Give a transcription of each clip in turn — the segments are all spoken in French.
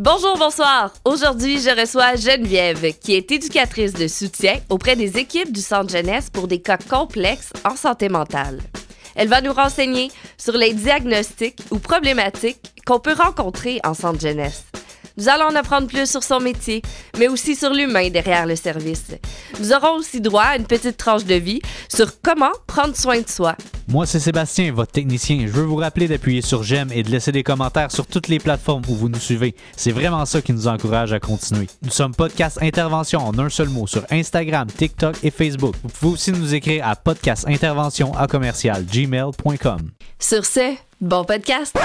Bonjour, bonsoir. Aujourd'hui, je reçois Geneviève, qui est éducatrice de soutien auprès des équipes du Centre jeunesse pour des cas complexes en santé mentale. Elle va nous renseigner sur les diagnostics ou problématiques qu'on peut rencontrer en centre jeunesse. Nous allons en apprendre plus sur son métier, mais aussi sur l'humain derrière le service. Nous aurons aussi droit à une petite tranche de vie sur comment prendre soin de soi. Moi, c'est Sébastien, votre technicien. Je veux vous rappeler d'appuyer sur j'aime et de laisser des commentaires sur toutes les plateformes où vous nous suivez. C'est vraiment ça qui nous encourage à continuer. Nous sommes Podcast Intervention en un seul mot sur Instagram, TikTok et Facebook. Vous pouvez aussi nous écrire à podcastintervention à commercial gmail.com. Sur ce, bon podcast!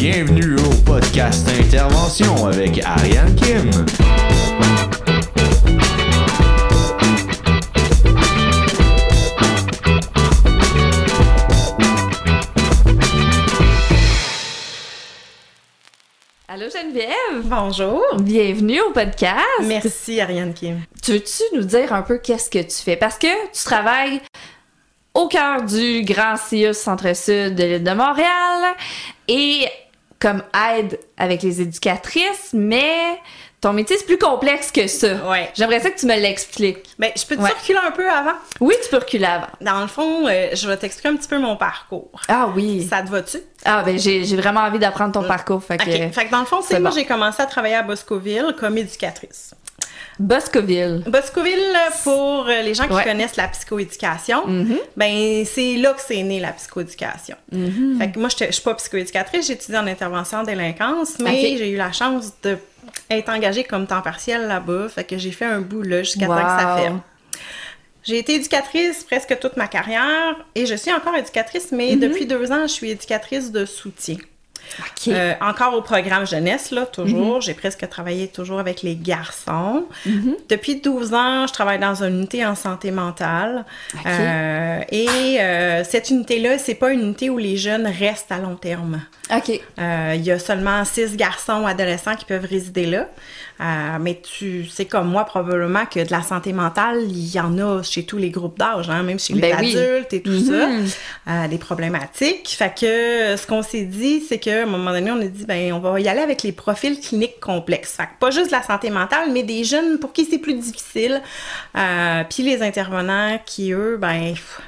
Bienvenue au podcast Intervention avec Ariane Kim. Allô Geneviève! Bonjour. Bienvenue au podcast! Merci Ariane Kim. Tu veux-tu nous dire un peu qu'est-ce que tu fais? Parce que tu travailles au cœur du Grand CIUS Centre-Sud de l'île de Montréal et comme aide avec les éducatrices, mais ton métier c'est plus complexe que ça. Ouais. J'aimerais ça que tu me l'expliques. Ben, je peux te Ouais. circuler un peu avant? Oui, tu peux reculer avant. Dans le fond, euh, je vais t'expliquer un petit peu mon parcours. Ah oui. Ça te va-tu? Ah ben j'ai vraiment envie d'apprendre ton parcours. Fait que... Fait que dans le fond, c'est c'est moi, bon. j'ai commencé à travailler à Boscoville comme éducatrice. Boscoville. Boscoville, pour euh, les gens qui Ouais. connaissent la psychoéducation, Mhm. ben c'est là que c'est né la psychoéducation. Mhm. Fait que moi, je suis pas psychoéducatrice, j'ai étudié en intervention en délinquance, mais j'ai eu la chance de être engagée comme temps partiel là-bas. Fait que j'ai fait un bout là jusqu'à temps que ça Wow. ferme. J'ai été éducatrice presque toute ma carrière et je suis encore éducatrice, mais Mhm. depuis deux ans, je suis éducatrice de soutien. Euh, encore au programme jeunesse, là, toujours. Mhm. J'ai presque travaillé toujours avec les garçons. Depuis 12 ans, je travaille dans une unité en santé mentale. Euh, et euh, cette unité-là, c'est pas une unité où les jeunes restent à long terme. OK. Il y a seulement six garçons ou adolescents qui peuvent résider là. Euh, mais tu sais comme moi probablement que de la santé mentale, il y en a chez tous les groupes d'âge, hein, même chez les Ben oui. adultes et tout ça, euh, des problématiques. Fait que euh, ce qu'on s'est dit, c'est qu'à un moment donné, on a dit ben on va y aller avec les profils cliniques complexes. Fait que pas juste de la santé mentale, mais des jeunes pour qui c'est plus difficile. Euh, Puis les intervenants qui eux, ben pff,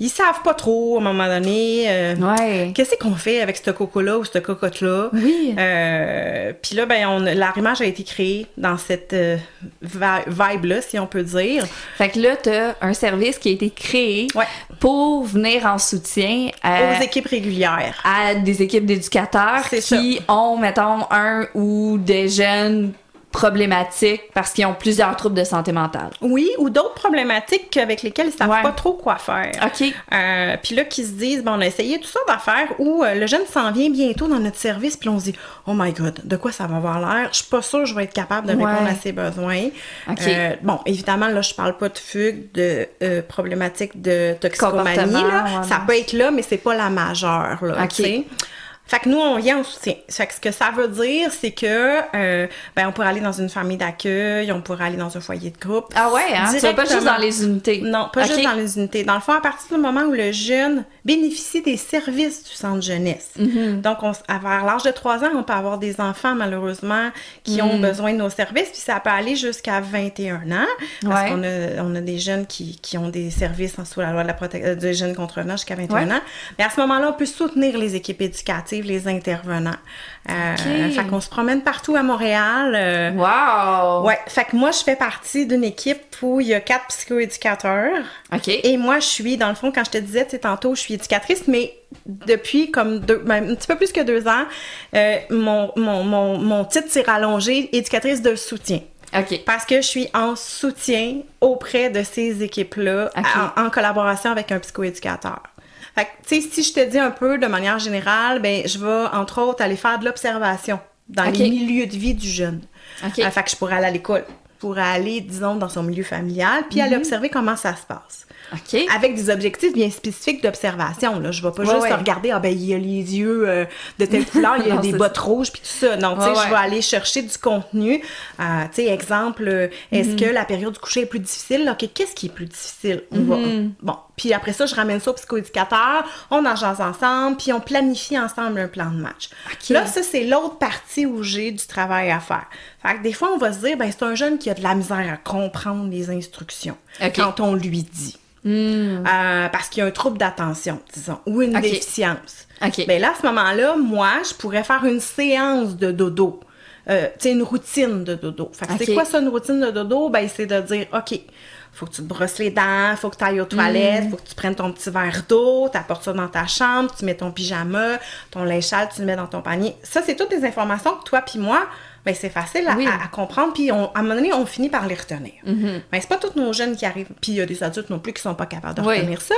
ils savent pas trop à un moment donné. euh, Ouais. Qu'est-ce qu'on fait avec ce coco-là ou cette cocotte-là? Oui. Euh, Puis là, ben, on, l'arrimage a été créé dans cette euh, vi- vibe-là, si on peut dire. Fait que là, t'as un service qui a été créé Ouais. pour venir en soutien à, Aux équipes régulières. à des équipes d'éducateurs qui ont, mettons, un ou des jeunes problématiques parce qu'ils ont plusieurs troubles de santé mentale. Oui, ou d'autres problématiques avec lesquelles ils savent Ouais. pas trop quoi faire. OK. Euh, puis là, qui se disent, bon, on a essayé tout ça d'affaires où euh, le jeune s'en vient bientôt dans notre service, puis on se dit, oh my god, de quoi ça va avoir l'air? Je suis pas sûre que je vais être capable de Ouais. répondre à ses besoins. OK. Euh, bon, évidemment, là, je parle pas de fugue, de problématiques de toxicomanie. Là. ça peut être là, mais c'est pas la majeure. Là, OK? Fait que nous, on vient en soutien. Fait que ce que ça veut dire, c'est que euh, ben, on pourrait aller dans une famille d'accueil, on pourrait aller dans un foyer de groupe. Ah ouais, hein? Tu vas pas juste dans les unités. Non, pas juste dans les unités. Dans le fond, à partir du moment où le jeune bénéficie des services du centre jeunesse. Mm-hmm. Donc, on, à vers l'âge de 3 ans, on peut avoir des enfants, malheureusement, qui Mm. ont besoin de nos services, puis ça peut aller jusqu'à 21 ans. Parce Ouais. qu'on a, on a des jeunes qui, qui ont des services sous la loi de la protection des jeunes contre venants jusqu'à 21 Ouais. ans. Mais à ce moment-là, on peut soutenir les équipes éducatives, les intervenants. Euh. Fait qu'on se promène partout à Montréal. euh, Wow! Ouais, fait que moi, je fais partie d'une équipe où il y a quatre psychoéducateurs. OK. Et moi, je suis, dans le fond, quand je te disais, tu sais, tantôt, je suis éducatrice, mais depuis comme deux, ben, un petit peu plus que deux ans, euh, mon, mon, mon, mon titre s'est rallongé éducatrice de soutien. OK. Parce que je suis en soutien auprès de ces équipes-là, en, en collaboration avec un psychoéducateur. Fait que, tu sais, si je te dis un peu de manière générale, ben, je vais, entre autres, aller faire de l'observation dans Ok. les milieux de vie du jeune. OK. Euh, fait que je pourrais aller à l'école. Pourrais aller, disons, dans son milieu familial, puis Mhm. aller observer comment ça se passe. Avec des objectifs bien spécifiques d'observation. Là. Je vais pas Ouais, juste ouais. regarder, ah ben, il y a les yeux euh, de telle couleur, il y a Non, des bottes rouges, puis tout ça. Non, tu sais, Ouais, je vais aller chercher du contenu. Euh, tu sais, exemple, est-ce Mhm. que la période du coucher est plus difficile? OK, qu'est-ce qui est plus difficile? On va, Mhm. bon, Puis après ça, je ramène ça au psychoéducateur, on en jase ensemble, puis on planifie ensemble un plan de match. Là, ça, c'est l'autre partie où j'ai du travail à faire. Fait que des fois, on va se dire, ben c'est un jeune qui a de la misère à comprendre les instructions quand on lui dit. Euh, parce qu'il y a un trouble d'attention, disons, ou une déficience. Ben là, à ce moment-là, moi, je pourrais faire une séance de dodo. Euh, tu sais, une routine de dodo. Fait que c'est quoi ça, une routine de dodo? Ben, c'est de dire, OK, faut que tu te brosses les dents, faut que tu ailles aux toilettes, Mm. faut que tu prennes ton petit verre d'eau, tu apportes ça dans ta chambre, tu mets ton pyjama, ton linge sale, tu le mets dans ton panier. Ça, c'est toutes des informations que toi puis moi, ben, c'est facile à, Oui. Mm-hmm. à- à comprendre, puis on- à un moment donné, on finit par les retenir. Ben, c'est pas tous nos jeunes qui arrivent, puis il y a des adultes non plus qui sont pas capables de Oui. retenir ça,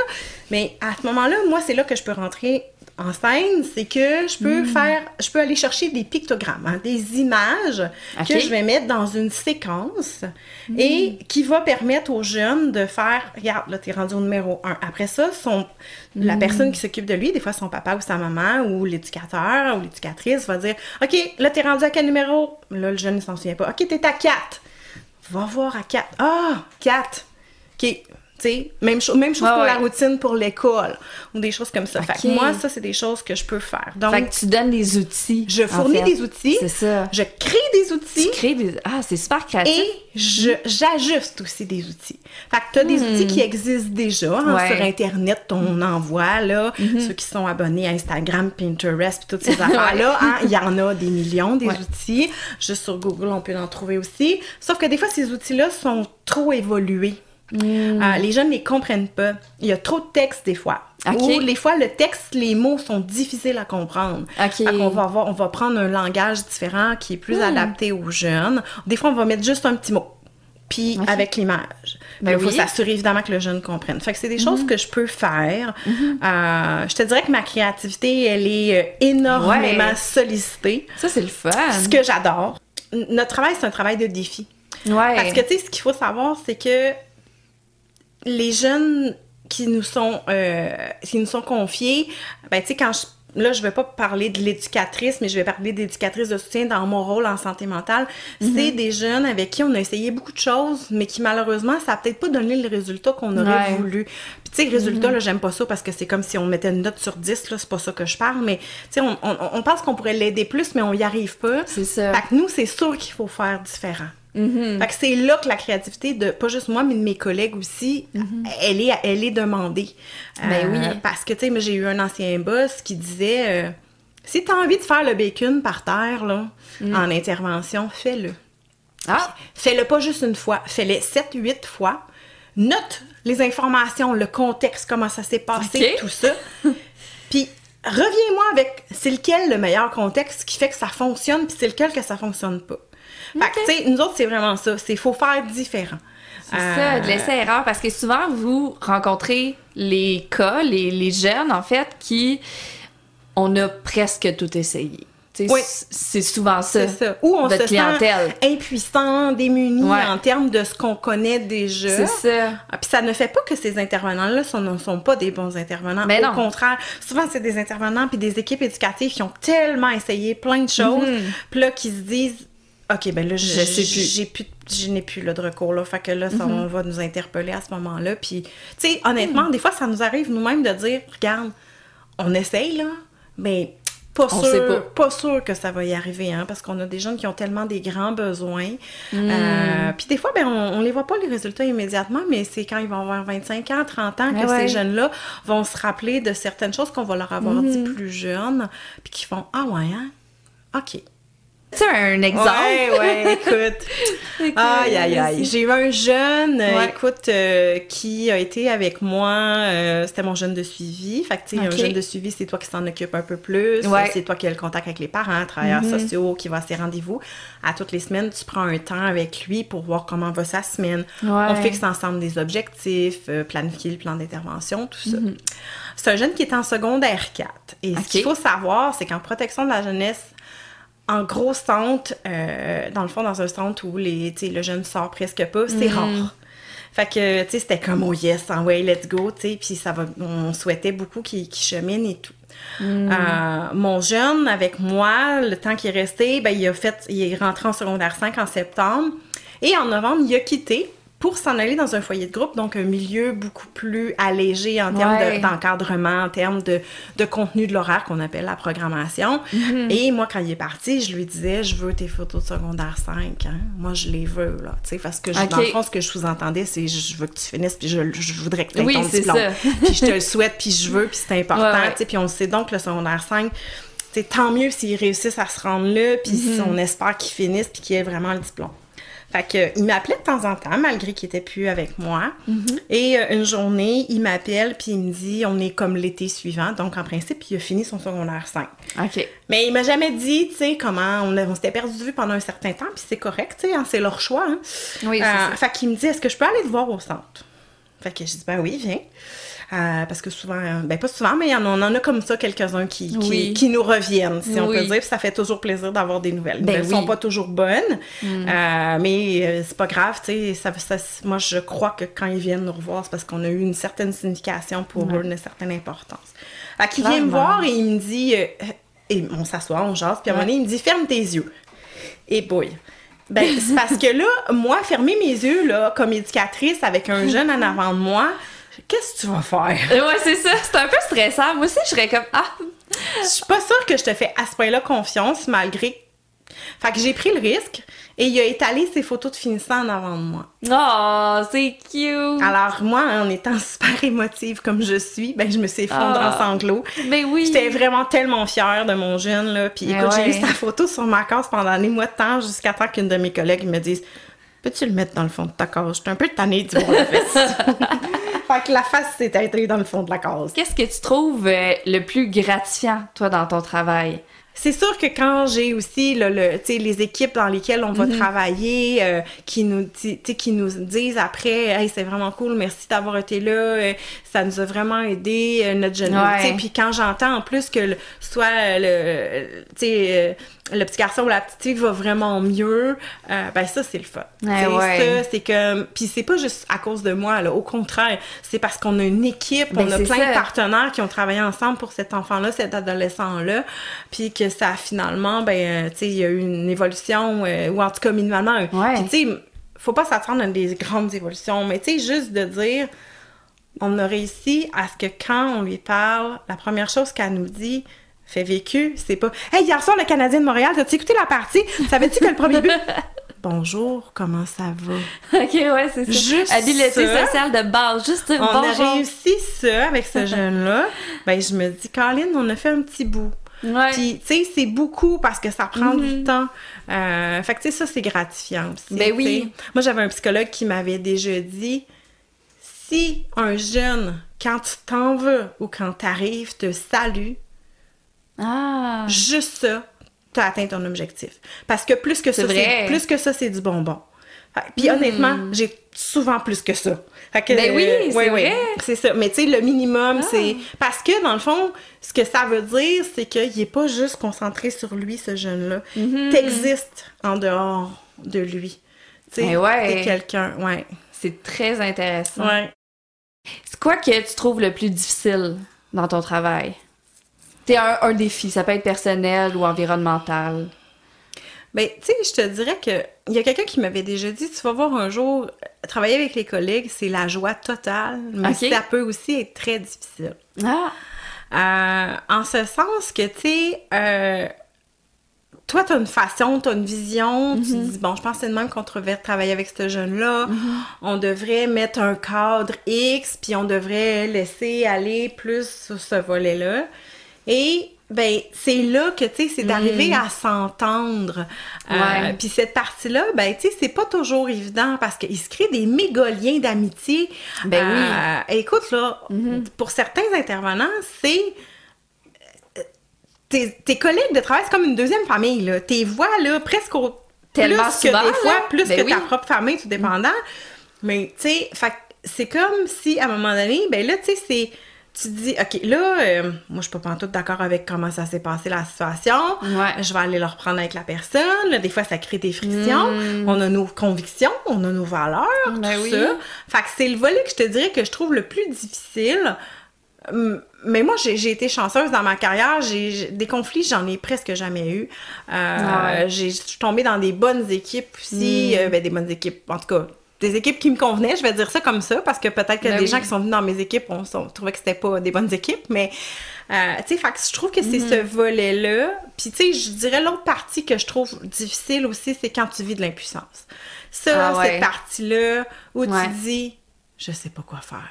mais à ce moment-là, moi, c'est là que je peux rentrer en scène, c'est que je peux Mm. faire, je peux aller chercher des pictogrammes, hein, des images que je vais mettre dans une séquence Mm. et qui va permettre aux jeunes de faire, regarde, là, t'es rendu au numéro un. Après ça, son, la Mm. personne qui s'occupe de lui, des fois son papa ou sa maman ou l'éducateur ou l'éducatrice va dire, OK, là, t'es rendu à quel numéro? Là, le jeune, il s'en souvient pas. OK, t'es à 4. Va voir à 4. Ah, 4. OK. Même, cho- même chose pour la routine pour l'école ou des choses comme ça. Fait que moi, ça, c'est des choses que je peux faire. Donc, Fait que tu donnes des outils. je en fournis fait. des outils, C'est ça. je crée des outils Tu crées des. Ah, c'est super créatif. et j'ajuste aussi des outils. Fait que tu as des outils qui existent déjà hein, Hmm. Ouais. Hmm. sur Internet, on envoie, là, ceux qui sont abonnés à Instagram, Pinterest, puis toutes ces affaires-là, hein, il y en a des millions, des Ouais. outils. Juste sur Google, on peut en trouver aussi. Sauf que des fois, ces outils-là sont trop évolués. Hmm. Euh, les jeunes ne les comprennent pas. Il y a trop de texte des fois. Ok. Ou des fois, le texte, les mots sont difficiles à comprendre. Qu'on va avoir, on va prendre un langage différent qui est plus Hmm. adapté aux jeunes. Des fois, on va mettre juste un petit mot. Puis avec l'image. Ben il faut s'assurer évidemment que le jeune comprenne. Fait que c'est des choses que je peux faire. Euh, je te dirais que ma créativité, elle est euh, énormément Ouais. sollicitée. Ça, c'est le fun. Ce que j'adore. Notre travail, c'est un travail de défi. Ouais. Parce que, tu sais, ce qu'il faut savoir, c'est que les jeunes qui nous sont, euh, qui nous sont confiés, ben, tu sais, quand je. Là, je vais pas parler de l'éducatrice, mais je vais parler d'éducatrice de soutien dans mon rôle en santé mentale. C'est des jeunes avec qui on a essayé beaucoup de choses, mais qui malheureusement, ça a peut-être pas donné le résultat qu'on aurait Ouais. voulu. Puis tu sais, résultat, là, j'aime pas ça parce que c'est comme si on mettait une note sur 10, là, c'est pas ça que je parle, mais tu sais, on, on, on pense qu'on pourrait l'aider plus, mais on y arrive pas. C'est ça. Fait que nous, c'est sûr qu'il faut faire différent. Fait que c'est là que la créativité de pas juste moi mais de mes collègues aussi, elle est elle est demandée. Mm-hmm. Ben oui. Parce que tu sais, j'ai eu un ancien boss qui disait euh, si tu as envie de faire le bacon par terre là, Mm. en intervention, fais-le. Ah, Fais-le pas juste une fois, fais-le 7 8 fois. Note les informations, le contexte, comment ça s'est passé, tout ça. Puis reviens-moi avec c'est lequel le meilleur contexte qui fait que ça fonctionne, puis c'est lequel que ça fonctionne pas. Fait que, tu sais, nous autres, c'est vraiment ça. C'est faut faire différent. c'est Euh, ça, de laisser erreur. Parce que souvent, vous rencontrez les cas, les, les jeunes, en fait, qui. On a presque tout essayé. Oui. C'est souvent ça. Ça. Ou on se clientèle. sent impuissant, démuni Ouais. en termes de ce qu'on connaît déjà. C'est ça. Ah, Puis ça ne fait pas que ces intervenants-là sont- ne sont pas des bons intervenants. Mais Au non. contraire, souvent c'est des intervenants puis des équipes éducatives qui ont tellement essayé plein de choses, Mhm. puis là qui se disent OK, ben là, je, Je sais plus. J'ai plus, je n'ai plus là, de recours là. Fait que là, ça, on va nous interpeller à ce moment-là. Puis, tu sais, honnêtement, Mhm. des fois, ça nous arrive nous-mêmes de dire, regarde, on essaye là, mais pas On sûr, sait pas. pas sûr que ça va y arriver, hein, parce qu'on a des jeunes qui ont tellement des grands besoins. Hmm. Euh, puis des fois, ben, on, on les voit pas les résultats immédiatement, mais c'est quand ils vont avoir 25 ans, 30 ans que ouais. ces jeunes-là vont se rappeler de certaines choses qu'on va leur avoir dit plus jeunes, puis qui font ah ouais, hein, ok. Tu un exemple. Ouais, ouais, écoute. Aïe, aïe, aïe. J'ai eu un jeune, euh, Ouais. écoute, euh, qui a été avec moi. euh, C'était mon jeune de suivi. Fait que, tu sais, un jeune de suivi, c'est toi qui s'en occupe un peu plus. Ouais. C'est toi qui as le contact avec les parents, travailleurs sociaux, qui va à ses rendez-vous. À toutes les semaines, tu prends un temps avec lui pour voir comment va sa semaine. Ouais. On fixe ensemble des objectifs, euh, planifier le plan d'intervention, tout ça. C'est un jeune qui est en secondaire 4. Et ce qu'il faut savoir, c'est qu'en protection de la jeunesse, en gros centre, euh, dans le fond, dans un centre où les, le jeune sort presque pas, c'est Mhm. rare. Fait que, tu sais, c'était comme, oh yes, en way, let's go, tu sais, puis ça va, on souhaitait beaucoup qu'il qu'il chemine et tout. Mhm. Euh, mon jeune, avec moi, le temps qu'il est resté, ben, il a fait, il est rentré en secondaire 5 en septembre, et en novembre, il a quitté pour s'en aller dans un foyer de groupe, donc un milieu beaucoup plus allégé en termes Ouais. d'encadrement, en termes de, de contenu de l'horaire qu'on appelle la programmation. Mhm. Et moi, quand il est parti, je lui disais, je veux tes photos de secondaire 5. hein. Moi, je les veux, là. Tu sais, parce que je- dans le fond, ce que je sous-entendais, c'est je veux que tu finisses, puis je, je voudrais que tu aies Oui, ton diplôme. ça. puis je te le souhaite, puis je veux, puis c'est important. Ouais, ouais. tu sais. Puis on le sait donc, le secondaire 5, c'est tant mieux s'ils réussissent à se rendre là, puis Mhm. on espère qu'ils finissent, puis qu'ils aient vraiment le diplôme. Fait que, il m'appelait de temps en temps, malgré qu'il était plus avec moi. Mhm. Et euh, une journée, il m'appelle, puis il me dit, on est comme l'été suivant, donc en principe, il a fini son secondaire 5. OK. Mais il m'a jamais dit, tu sais, comment on, s'était perdu de vue pendant un certain temps, puis c'est correct, tu sais, hein, c'est leur choix. hein. Oui, c'est Euh, ça. fait qu'il me dit, est-ce que je peux aller te voir au centre? Fait que je dis, ben oui, viens. Euh, parce que souvent, euh, ben pas souvent, mais il y en a- on en a comme ça quelques-uns qui, qui, Oui. qui nous reviennent, si on peut dire. Puis ça fait toujours plaisir d'avoir des nouvelles. Les Ben nouvelles oui. Mm. sont pas toujours bonnes, euh, mais c'est pas grave, tu sais. Ça, ça- moi, je crois que quand ils viennent nous revoir, c'est parce qu'on a eu une certaine signification pour eux, une certaine importance. Fait qu'il vient me voir et il me dit, euh, et on s'assoit, on jase, puis à un moment donné, il me dit, ferme tes yeux. Et boy. Ben, c'est parce que là, moi, fermer mes yeux, là, comme éducatrice, avec un jeune en avant de moi, qu'est-ce que tu vas faire? Ouais, c'est ça. C'est un peu stressant. Moi aussi, je serais comme Ah, Je suis pas sûre que je te fais à ce point-là confiance, malgré. Fait que j'ai pris le risque et il a étalé ses photos de finissant en avant de moi. oh, c'est cute. Alors, moi, en étant super émotive comme je suis, ben, je me suis effondrée Ah. en sanglots. Mais oui. J'étais vraiment tellement fière de mon jeune, là. Puis Eh écoute, j'ai eu sa photo sur ma case pendant des mois de temps jusqu'à temps qu'une de mes collègues me dise Peux-tu le mettre dans le fond de ta case? Je suis un peu tannée la face. fait que la face s'est intégrée dans le fond de la case. Qu'est-ce que tu trouves euh, le plus gratifiant, toi, dans ton travail? C'est sûr que quand j'ai aussi le, sais, les équipes dans lesquelles on va Mhm. travailler, euh, qui, nous, qui nous disent après, hey, c'est vraiment cool, merci d'avoir été là, euh, ça nous a vraiment aidé, euh, notre jeune. Puis quand j'entends en plus que le- soit le, tu sais, euh, le petit garçon ou la petite fille va vraiment mieux, euh, ben ça, c'est le fun. Ouais, sais, ouais. Ça, c'est que. Puis c'est pas juste à cause de moi, là, au contraire, c'est parce qu'on a une équipe, Ben, on a plein ça. de partenaires qui ont travaillé ensemble pour cet enfant-là, cet adolescent-là, puis que ça finalement, ben, euh, tu sais, il y a eu une évolution, euh, ou en tout cas minimalement. Ouais. Puis tu sais, faut pas s'attendre à des grandes évolutions, mais tu sais, juste de dire, on a réussi à ce que quand on lui parle, la première chose qu'elle nous dit, fait vécu, c'est pas Hey, hier soir, le Canadien de Montréal, t'as-tu écouté la partie? Savais-tu que le premier but? Bonjour, comment ça va? Ok, ouais, c'est ça. Juste Habileté ça. sociale de base, juste On a réussi ça avec ce jeune-là. Ben, je me dis, Caroline, on a fait un petit bout. Ouais. Puis, tu sais, c'est beaucoup parce que ça prend Mhm. du temps. Euh, fait que, tu sais, ça, c'est gratifiant. Ben oui. tu. Moi, j'avais un psychologue qui m'avait déjà dit si un jeune, quand tu t'en veux ou quand t'arrives, te salue, Ah. juste ça, t'as atteint ton objectif. Parce que plus que ça, C'est plus que ça, c'est du bonbon. Puis honnêtement, j'ai souvent plus que ça. Fait que, Hmm. Ben oui, euh, c'est c'est ça. Mais tu sais, le minimum, Ah. c'est... Parce que, dans le fond, ce que ça veut dire, c'est qu'il n'est pas juste concentré sur lui, ce jeune-là. Mhm. T'existes en dehors de lui. Tu sais, ouais. t'es quelqu'un, ouais. C'est très intéressant. Ouais. C'est quoi que tu trouves le plus difficile dans ton travail? C'est un, un défi, ça peut être personnel ou environnemental. Ben, tu sais, je te dirais que il y a quelqu'un qui m'avait déjà dit, tu vas voir un jour, travailler avec les collègues, c'est la joie totale, mais ça peut aussi être très difficile. Ah! Euh, en ce sens que, tu sais, euh, toi, tu as une façon, tu as une vision, tu te dis, bon, je pense que c'est de même qu'on devrait travailler avec ce jeune-là. On devrait mettre un cadre X, puis on devrait laisser aller plus sur ce volet-là. Et, ben, c'est là que, tu sais, c'est d'arriver à s'entendre. Euh, puis cette partie-là, ben, tu sais, c'est pas toujours évident parce qu'il se crée des méga liens d'amitié. Ben oui. Euh, écoute, là, pour certains intervenants, c'est euh, tes, tes collègues de travail, c'est comme une deuxième famille, là. Tes voix, là, presque au, Tellement plus souvent, que des fois, là. plus Ben que oui. ta propre famille, tout dépendant. Mais, tu sais, c'est comme si, à un moment donné, ben là, tu sais, c'est... Tu te dis, OK, là, euh, moi, je suis pas tout d'accord avec comment ça s'est passé, la situation. Ouais. Je vais aller le reprendre avec la personne. Des fois, ça crée des frictions. Mm. On a nos convictions, on a nos valeurs, Ben tout oui. ça. Fait que c'est le volet que je te dirais que je trouve le plus difficile. Hum, Mais moi, j'ai été chanceuse dans ma carrière. J'ai des conflits, j'en ai presque jamais eu. Euh, Ah ouais. j'ai- Je suis tombée dans des bonnes équipes aussi. Mm. euh, ben, des bonnes équipes, en tout cas. Des équipes qui me convenaient, je vais dire ça comme ça, parce que peut-être que Ben des oui. gens qui sont venus dans mes équipes, on, on trouvait que c'était pas des bonnes équipes, mais euh, tu sais, je trouve que c'est ce volet-là. Puis tu sais, je dirais l'autre partie que je trouve difficile aussi, c'est quand tu vis de l'impuissance. Ça, Ah ouais. cette partie-là où Ouais. tu dis, je sais pas quoi faire.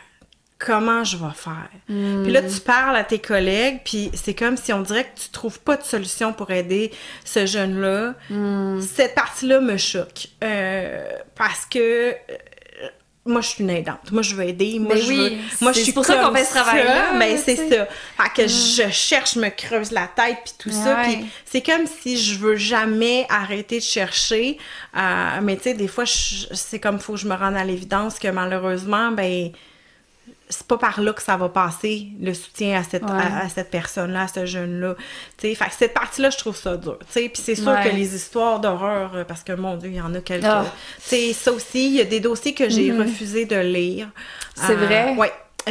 Comment je vais faire? Hmm. Puis là, tu parles à tes collègues, puis c'est comme si on dirait que tu trouves pas de solution pour aider ce jeune-là. Hmm. Cette partie-là me choque. Euh, parce que euh, moi, je suis une aidante. Moi, je veux aider. Moi, Ben je oui, veux. Moi, je c'est suis pour ça qu'on fait ce travail-là, ça. Ben, c'est ça. Fait que je cherche, je me creuse la tête, puis tout ça. Puis c'est comme si je veux jamais arrêter de chercher. Euh, mais tu sais, des fois, c'est comme faut que je me rende à l'évidence que malheureusement, ben c'est pas par là que ça va passer le soutien à cette, Ouais. à, à cette personne-là, à ce jeune-là. Tu sais, fait que cette partie-là, je trouve ça dur. Puis c'est sûr Ouais. que les histoires d'horreur, euh, parce que mon Dieu, il y en a quelques. Sais, ça aussi, il y a des dossiers que j'ai refusé de lire. C'est vrai? Oui.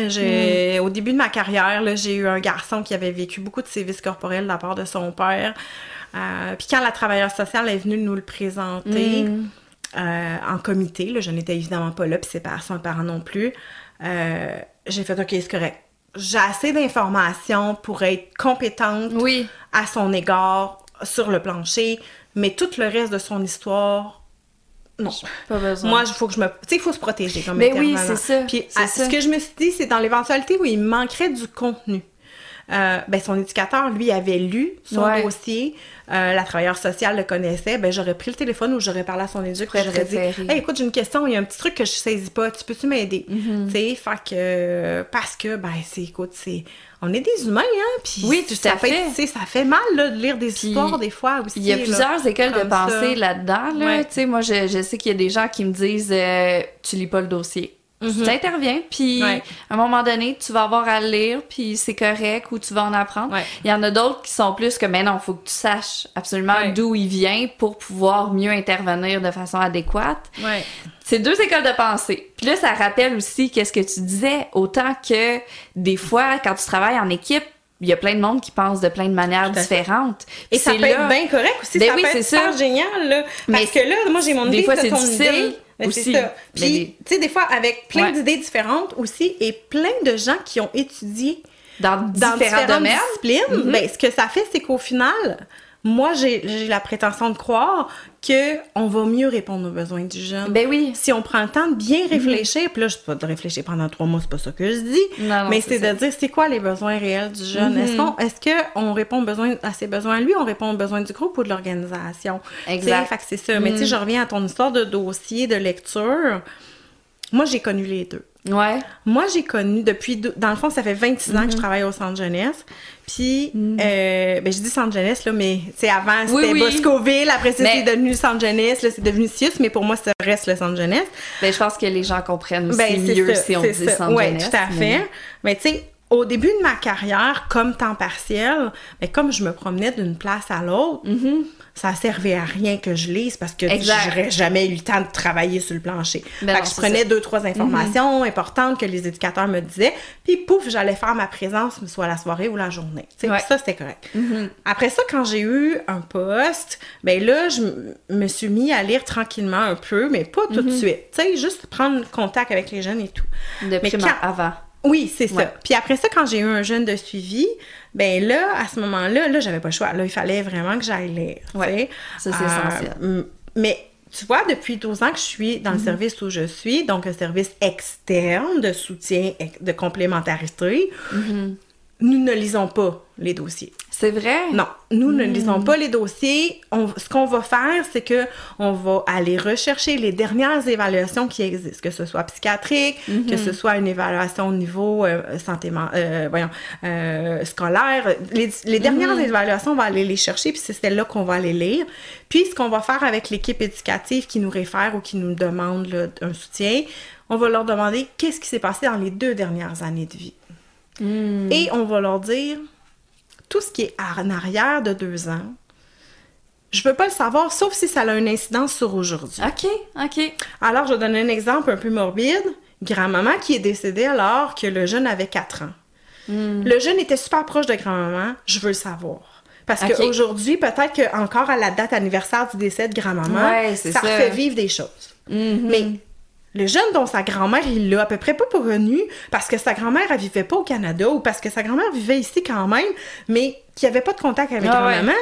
J'ai, Mm. Au début de ma carrière, là, j'ai eu un garçon qui avait vécu beaucoup de sévices corporels de la part de son père. Euh, puis quand la travailleuse sociale est venue nous le présenter Mm. euh, en comité, là, je n'étais évidemment pas là, puis c'est pas son parent non plus, euh, j'ai fait OK, c'est correct. J'ai assez d'informations pour être compétente Oui. à son égard sur le plancher, mais tout le reste de son histoire, non. Pas besoin. Moi, il faut que je me. Tu sais, il faut se protéger comme Mais oui, c'est ça, Puis, à- ça. ce que je me suis dit, c'est dans l'éventualité où il manquerait du contenu. Euh, ben, son éducateur, lui, avait lu son Ouais. dossier. Euh, la travailleure sociale le connaissait. Ben, j'aurais pris le téléphone ou j'aurais parlé à son éduc. J'aurais dit. Hey, écoute, j'ai une question. Il y a un petit truc que je saisis pas. Tu peux-tu m'aider? Mm-hmm. Tu sais, fait que. Parce que, ben, c'est, écoute, c'est. On est des humains, hein? Puis Oui, tout ça à fait. ça fait mal, là, de lire des histoires, des fois aussi. Il y a là, plusieurs écoles de pensée là-dedans. Là. Ouais. Tu sais, moi, je, je sais qu'il y a des gens qui me disent euh, Tu lis pas le dossier. Tu interviens, puis Mhm. Ouais. à un moment donné, tu vas avoir à lire, puis c'est correct, ou tu vas en apprendre. Ouais. Il y en a d'autres qui sont plus que, mais non, faut que tu saches absolument Ouais. d'où il vient pour pouvoir mieux intervenir de façon adéquate. C'est deux écoles de pensée. Puis là, ça rappelle aussi qu'est-ce que tu disais, autant que des fois, quand tu travailles en équipe, il y a plein de monde qui pense de plein de manières différentes. Et ça C'est peut là- être bien correct aussi. Ben ça oui, peut c'est ça. super génial, là. Parce Mais que là, moi, j'ai mon des idée, fois, t'as c'est ton difficile idée. Ben, aussi. ça. Mais Puis, tu sais, des fois, avec plein Ouais. d'idées différentes aussi, et plein de gens qui ont étudié dans, dans différents différentes domaines. disciplines, ben, ce que ça fait, c'est qu'au final, moi, j'ai la prétention de croire que on va mieux répondre aux besoins du jeune. Ben oui. si on prend le temps de bien réfléchir, puis là, je ne pas de réfléchir pendant trois mois, c'est pas ça que je dis, Non, non, mais c'est de dire c'est quoi les besoins réels du jeune? Mhm. Est-ce qu'on est-ce que on répond aux besoins, à ses besoins à lui, on répond aux besoins du groupe ou de l'organisation? Exact. Fait que c'est ça. Mais tu sais, je reviens à ton histoire de dossier, de lecture. Moi, j'ai connu les deux. Ouais. Moi, j'ai connu depuis. Dans le fond, ça fait 26 ans que je Mhm. travaille au centre jeunesse. Puis, euh, ben, je dis centre jeunesse, là, mais c'est avant, Oui, c'était oui. Boscoville. Après ça, Mais- c'est devenu centre jeunesse. Là, c'est devenu Sius, mais pour moi, ça reste le centre jeunesse. Ben, je pense que les gens comprennent aussi Ben, mieux ça, si on dit ça. Ouais, jeunesse, tout à fait. Mais tu sais, au début de ma carrière, comme temps partiel, ben, comme je me promenais d'une place à l'autre, ça servait à rien que je lise parce que j'aurais jamais eu le temps de travailler sur le plancher. Ben fait non, que je prenais ça. Deux, trois informations importantes que les éducateurs me disaient, puis pouf, j'allais faire ma présence, soit la soirée ou la journée. Ouais. Ça, c'était correct. Mhm. Après ça, quand j'ai eu un poste, ben là, je me suis mis à lire tranquillement un peu, mais pas tout de Mhm. suite. Tu sais, juste prendre contact avec les jeunes et tout. Depuis Mais ma- quand- avant. Oui, c'est ça. Puis après ça, quand j'ai eu un jeune de suivi, ben là, à ce moment-là, là, j'avais pas le choix. Là, il fallait vraiment que j'aille lire. Ouais. Ça, c'est essentiel. m- Mais tu vois, depuis 12 ans que je suis dans le service où je suis, donc un service externe de soutien, de complémentarité, nous ne lisons pas les dossiers. C'est vrai? Non, nous ne Hmm. lisons pas les dossiers. On- ce qu'on va faire, c'est que on va aller rechercher les dernières évaluations qui existent, que ce soit psychiatrique, que Mhm. ce soit une évaluation au niveau euh, santé, euh, voyons, euh, scolaire. Les, les dernières Mhm. évaluations, on va aller les chercher, puis c'est celles-là qu'on va aller lire. Puis ce qu'on va faire avec l'équipe éducative qui nous réfère ou qui nous demande là, un soutien, on va leur demander qu'est-ce qui s'est passé dans les deux dernières années de vie. Hmm. Et on va leur dire tout ce qui est en arrière de deux ans. Je veux pas le savoir, sauf si ça a une incidence sur aujourd'hui. OK, OK. Alors, je vais donner un exemple un peu morbide. Grand-maman qui est décédée alors que le jeune avait 4 ans. Hmm. Le jeune était super proche de grand-maman. Je veux le savoir. Parce qu'aujourd'hui, peut-être qu'encore à la date anniversaire du décès de grand-maman, Ouais, ça ça. fait vivre des choses. Mhm. Mais le jeune dont sa grand-mère, il l'a à peu près pas connu parce que sa grand-mère, elle vivait pas au Canada ou parce que sa grand-mère vivait ici quand même, mais qui avait pas de contact avec Ah ouais. grand-maman.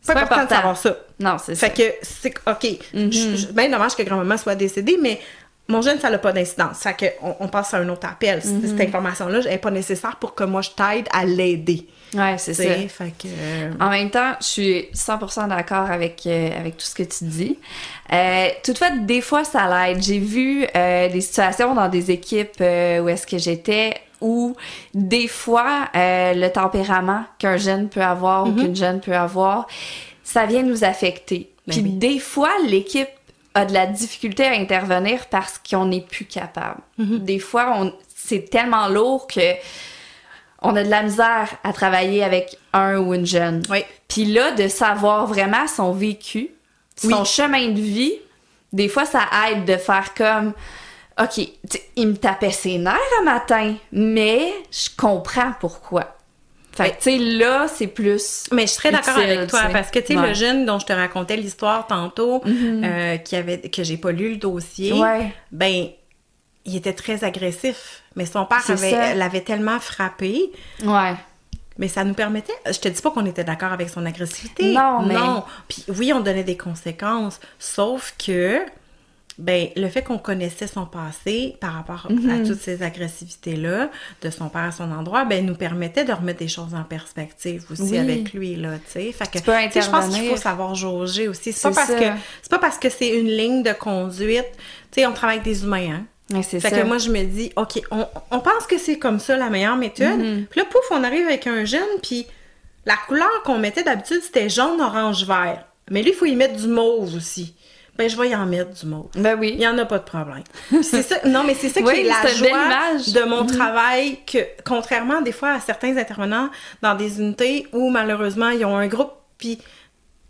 C'est Pas important de savoir ça. Non, c'est ça. Fait que c'est OK. Je- Ben dommage que grand-maman soit décédée, mais mon jeune, ça n'a pas d'incidence. Fait que on, on passe à un autre appel. C- Mhm. Cette information-là n'est pas nécessaire pour que moi je t'aide à l'aider. Ouais, c'est ça. Fait que. euh, En même temps, je suis 100% d'accord avec, euh, avec tout ce que tu dis. Euh, toutefois, des fois, ça l'aide. J'ai vu des situations dans des équipes où est-ce que j'étais où des fois, le tempérament qu'un jeune peut avoir ou qu'une jeune peut avoir, ça vient nous affecter. Ben Puis oui. des fois, l'équipe a de la difficulté à intervenir parce qu'on n'est plus capable. Des fois, on, c'est tellement lourd que on a de la misère à travailler avec un ou une jeune. Oui. Puis là, de savoir vraiment son vécu, son Oui. chemin de vie, des fois, ça aide de faire comme, OK, il me tapait ses nerfs un matin, mais je comprends pourquoi. Fait que, tu sais, là, c'est plus... Mais je suis très d'accord avec toi parce que tu sais Ouais. Le jeune dont je te racontais l'histoire tantôt euh, qui avait que j'ai pas lu le dossier Ouais. ben il était très agressif mais son père ça. l'avait tellement frappé Ouais. mais ça nous permettait je te dis pas qu'on était d'accord avec son agressivité Non, mais- non puis oui on donnait des conséquences sauf que ben, le fait qu'on connaissait son passé par rapport à toutes ces agressivités-là, de son père à son endroit, ben, nous permettait de remettre des choses en perspective aussi Oui. avec lui, là, tu sais. Que, je pense qu'il faut savoir jauger aussi. C'est pas parce que, pas parce que c'est une ligne de conduite, tu sais, on travaille avec des humains, hein. Ouais, c'est Fait ça. que moi, je me dis, OK, on, on pense que c'est comme ça la meilleure méthode. Mm-hmm. Puis là, pouf, on arrive avec un jeune, puis la couleur qu'on mettait d'habitude, c'était jaune, orange, vert. Mais lui, il faut y mettre du mauve aussi. Ben, je vais y en mettre du mauve. Ben Il oui. n'y en a pas de problème. C'est ça, non, mais c'est ça qui Oui, est la joie image. de mon Mhm. travail, que contrairement des fois à certains intervenants dans des unités où malheureusement ils ont un groupe, puis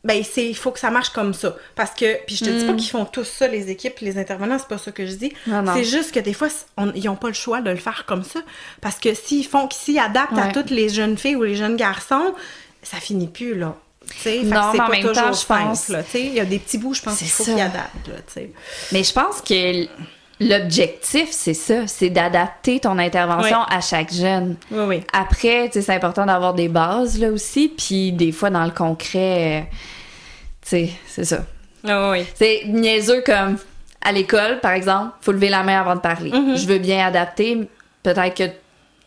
ben c'est il faut que ça marche comme ça. Parce que puis je te dis pas qu'ils font tous ça les équipes les intervenants c'est pas ça que je dis. Mm. C'est juste que des fois on- ils ont pas le choix de le faire comme ça. Parce que s'ils font s'ils adaptent à toutes les jeunes filles ou les jeunes garçons ça finit plus là. C'est pas même toujours temps, je pense- il y a des petits bouts, je pense qu'il faut qu'ils adaptent, là. Mais je pense que l'objectif, c'est ça, c'est d'adapter ton intervention Oui. à chaque jeune. Oui, oui. Après, c'est important d'avoir des bases, là, aussi, puis des fois, dans le concret, euh, c'est ça. Ah, oui. C'est niaiseux comme à l'école, par exemple, faut lever la main avant de parler. Mhm. Je veux bien adapter. Peut-être que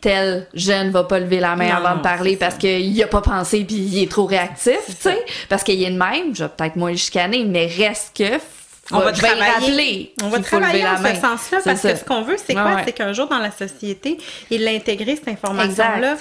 tel jeune va pas lever la main Non, avant de parler parce qu'il a pas pensé puis il est trop réactif, tu sais. Parce qu'il est de même, je vais peut-être moins le chicaner, mais reste que On va y travailler. On va travailler en ce sens-là parce que ce qu'on veut, c'est Ouais, quoi? ouais. C'est qu'un jour dans la société, il intégrer cette information-là.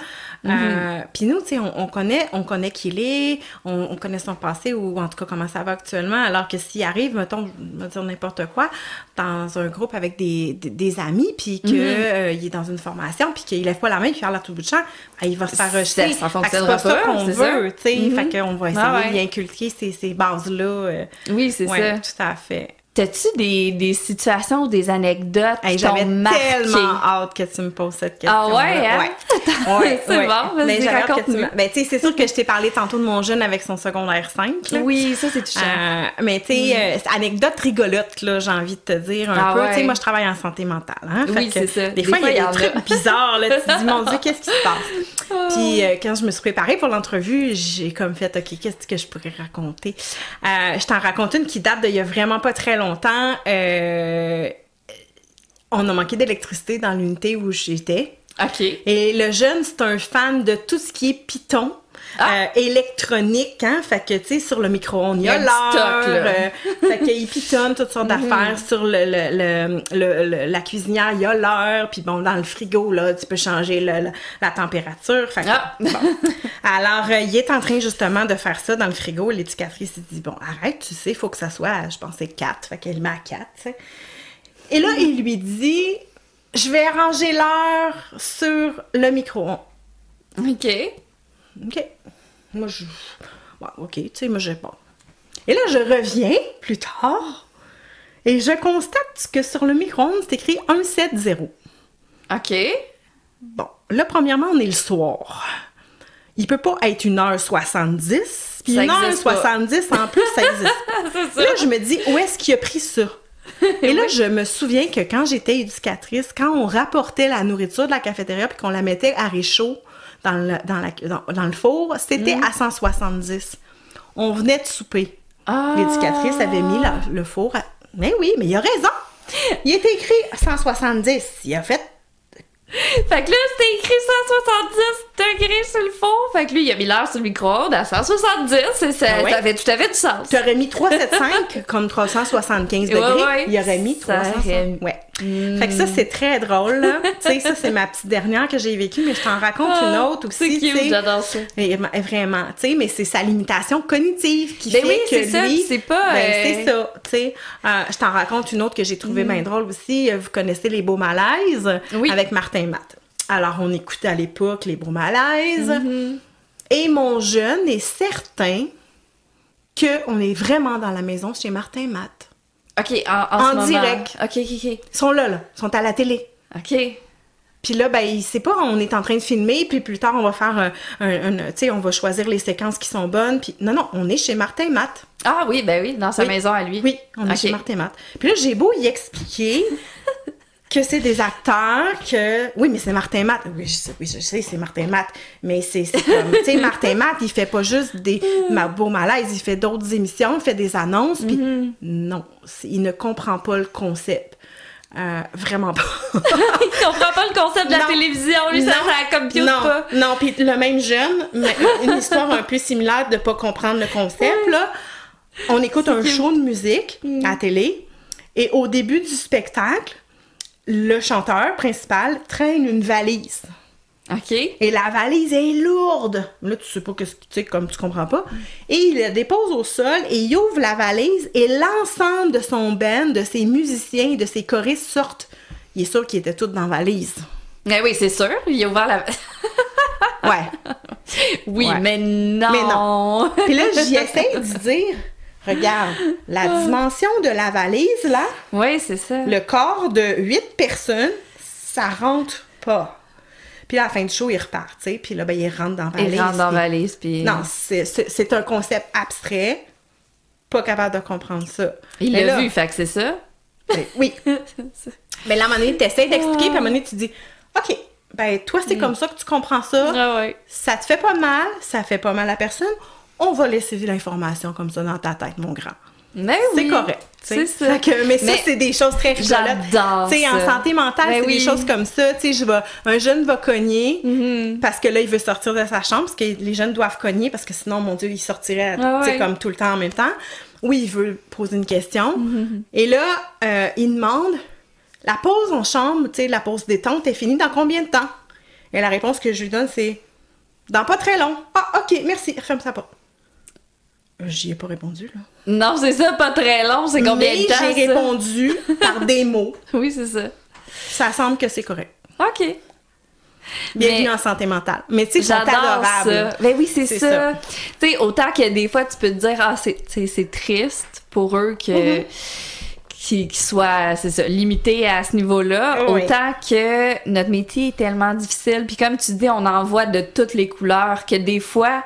Euh, Puis nous, tu sais, on, on connaît, on connaît qui il est, on, on connaît son passé ou en tout cas comment ça va actuellement. Alors que s'il arrive, mettons, je vais dire n'importe quoi, dans un groupe avec des, des, des amis, puis qu'il est dans une formation, puis qu'il lève pas la main, puis parle à tout bout de champ, ben, il va se faire Ça- rejeter. ça que c'est fonctionnera pas ça pas, qu'on veut, ça? tu sais. Mhm. Fait qu'on va essayer Ah ouais. d'y inculquer ces, ces bases-là. euh, Oui, c'est ouais, ça. tout à fait. T'as-tu des, des situations ou des anecdotes Hey, qui t'ont J'avais marqué? tellement hâte que tu me poses cette question. Ah ouais, hein? Ouais. C'est bon, vas-y, Ben, hâte que tu Ben, tu sais, c'est sûr que je t'ai parlé tantôt de mon jeune avec son secondaire 5. là. Oui, ça c'est touchant. Euh, mais tu sais, euh, c'est anecdote rigolote, là, j'ai envie de te dire un Ah peu. ouais. Tu sais, moi, je travaille en santé mentale. Hein? Oui, c'est ça. Des, Des fois, fois, il y a des trucs bizarres. Là, tu te dis, mon Dieu, qu'est-ce qui se passe? Puis euh, quand je me suis préparée pour l'entrevue, j'ai comme fait, OK, qu'est-ce que je pourrais raconter? Euh, je t'en raconte une qui date d'il y a vraiment pas très longtemps. Euh, on a manqué d'électricité dans l'unité où j'étais. OK. Et le jeune, c'est un fan de tout ce qui est Python. Ah. euh, électronique, hein, fait que, tu sais, sur le micro-ondes, il y a l'heure, euh, fait qu'il pitonne toutes sortes d'affaires sur le, le- le- le- le- la cuisinière, il y a l'heure, puis bon, dans le frigo, là, tu peux changer la température, fait que, Ah. bon. Alors, euh, il est en train, justement, de faire ça dans le frigo, l'éducatrice, il dit, bon, arrête, tu sais, il faut que ça soit, je pensais 4, fait qu'elle met à 4, tu sais. Et là, il lui dit, je vais arranger l'heure sur le micro-ondes. OK. OK. Moi, je. OK, tu sais, moi, je pas. Et là, je reviens plus tard et je constate que sur le micro-ondes, c'est écrit 170. OK. Bon, là, premièrement, on est le soir. Il peut pas être 1h70. Puis Ça 1h70 existe pas. en plus, ça existe. Là, je me dis, où est-ce qu'il a pris ça? Et là, je me souviens que quand j'étais éducatrice, quand on rapportait la nourriture de la cafétéria puis qu'on la mettait à réchaud dans le, dans la- dans- dans le four, c'était à 170. On venait de souper. Ah. L'éducatrice avait mis la- le four à... Mais oui, mais il a raison! Il était écrit 170. Il a fait... Fait que là, c'était écrit 170 degrés sur le four. Fait que lui, il a mis l'heure sur le micro-ondes à 170. Et ça, Ah ouais? ça fait tout à fait du sens. Tu aurais mis 375 comme 375 Ouais, degrés. ouais. Il aurait mis Ça 300. Ouais. Fait que ça, c'est très drôle, tu sais, ça, c'est ma petite dernière que j'ai vécue, mais je t'en raconte une autre aussi. Ah, C'est cute, j'adore ça. Et- Vraiment, tu sais, mais c'est sa limitation cognitive qui Ben fait oui, que ça, lui... c'est pas, Ben, euh, c'est ça, tu sais. Euh, je t'en raconte une autre que j'ai trouvée bien drôle aussi. Euh, Vous connaissez Les Beaux Malaises? Oui. Avec Martin Matt. Alors, on écoutait à l'époque Les Beaux Malaises. Mm-hmm. Et mon jeune est certain qu'on est vraiment dans la maison chez Martin Matt. OK, en, en, En ce moment. direct. OK, OK, Ils sont là, là. Ils sont à la télé. OK. OK. Puis là, ben, il sait pas, on est en train de filmer, puis plus tard, on va faire un, un- un- tu sais, on va choisir les séquences qui sont bonnes, puis non, non, on est chez Martin Matt. Ah oui, ben oui, dans sa Oui. maison à lui. Oui, on est Ok. chez Martin Matt. Puis là, j'ai beau y expliquer que c'est des acteurs, que... Oui, mais c'est Martin Matt. Oui, je sais, oui, je sais, c'est Martin Matt. Mais c'est comme... tu sais, Martin Matt, il fait pas juste des ma beau malaise, il fait d'autres émissions, il fait des annonces, puis Mm-hmm. non, il ne comprend pas le concept. Euh, vraiment pas. Il comprend pas le concept de la Non. télévision, lui, ça, Non. ça compute non, pas. Non, puis le même jeune, mais une histoire un peu similaire de pas comprendre le concept, là. On écoute un show de musique à la télé, et au début du spectacle, le chanteur principal traîne une valise. OK. Et la valise est lourde. Là, tu sais pas que tu sais, comme tu comprends pas. Et il la dépose au sol et il ouvre la valise et l'ensemble de son band, de ses musiciens, de ses choristes sortent. Il est sûr qu'ils étaient tous dans la valise. Ben oui, c'est sûr, il a ouvert la... Ouais. Oui, Ouais. mais non. Mais non. Puis là, j'y essaie de dire, regarde, la dimension de la valise, là, Oui, c'est ça. le corps de huit personnes, ça rentre pas. Puis là, à la fin du show, il repart, tu sais. Puis là, ben, il rentre dans la valise. Il rentre dans la valise, puis... Non, c'est- un concept abstrait. Pas capable de comprendre ça. Il l'a là- vu, fait que c'est ça? oui. Mais là, à un moment donné, d'expliquer, puis à un moment donné, tu dis, OK, ben, toi, c'est comme ça que tu comprends ça. Ah ouais. Ça te fait pas mal, ça fait pas mal à personne. On va laisser l'information comme ça dans ta tête, mon grand. Mais C'est oui. correct. tu sais. C'est ça. Que- mais ça, c'est des choses très rigolotes. J'adore Tu sais, en santé mentale, Ben c'est oui. des choses comme ça. Tu sais, je vais, un jeune va cogner Mhm. parce que là, il veut sortir de sa chambre, parce que les jeunes doivent cogner parce que sinon, mon Dieu, il sortirait Ah ouais. comme tout le temps en même temps. Oui, il veut poser une question. Mhm. Et là, euh, il demande la pause en chambre, tu sais, la pause détente est finie dans combien de temps? Et la réponse que je lui donne, c'est dans pas très long. Ah, ok, merci, referme sa porte. J'y ai pas répondu, là. Non, c'est ça, pas très long. C'est combien Mais de temps, j'ai répondu par des mots. Oui, c'est ça. Ça semble que c'est correct. OK. Bienvenue Mais- en santé mentale. Mais tu sais, J'adore ça. Ben oui, c'est ça. ça. Tu sais, autant que des fois, tu peux te dire, ah, c'est triste pour eux que. Mm-hmm. qu'ils soient, c'est ça, limités à ce niveau-là, Oui. autant que notre métier est tellement difficile. Puis comme tu dis, on en voit de toutes les couleurs que des fois,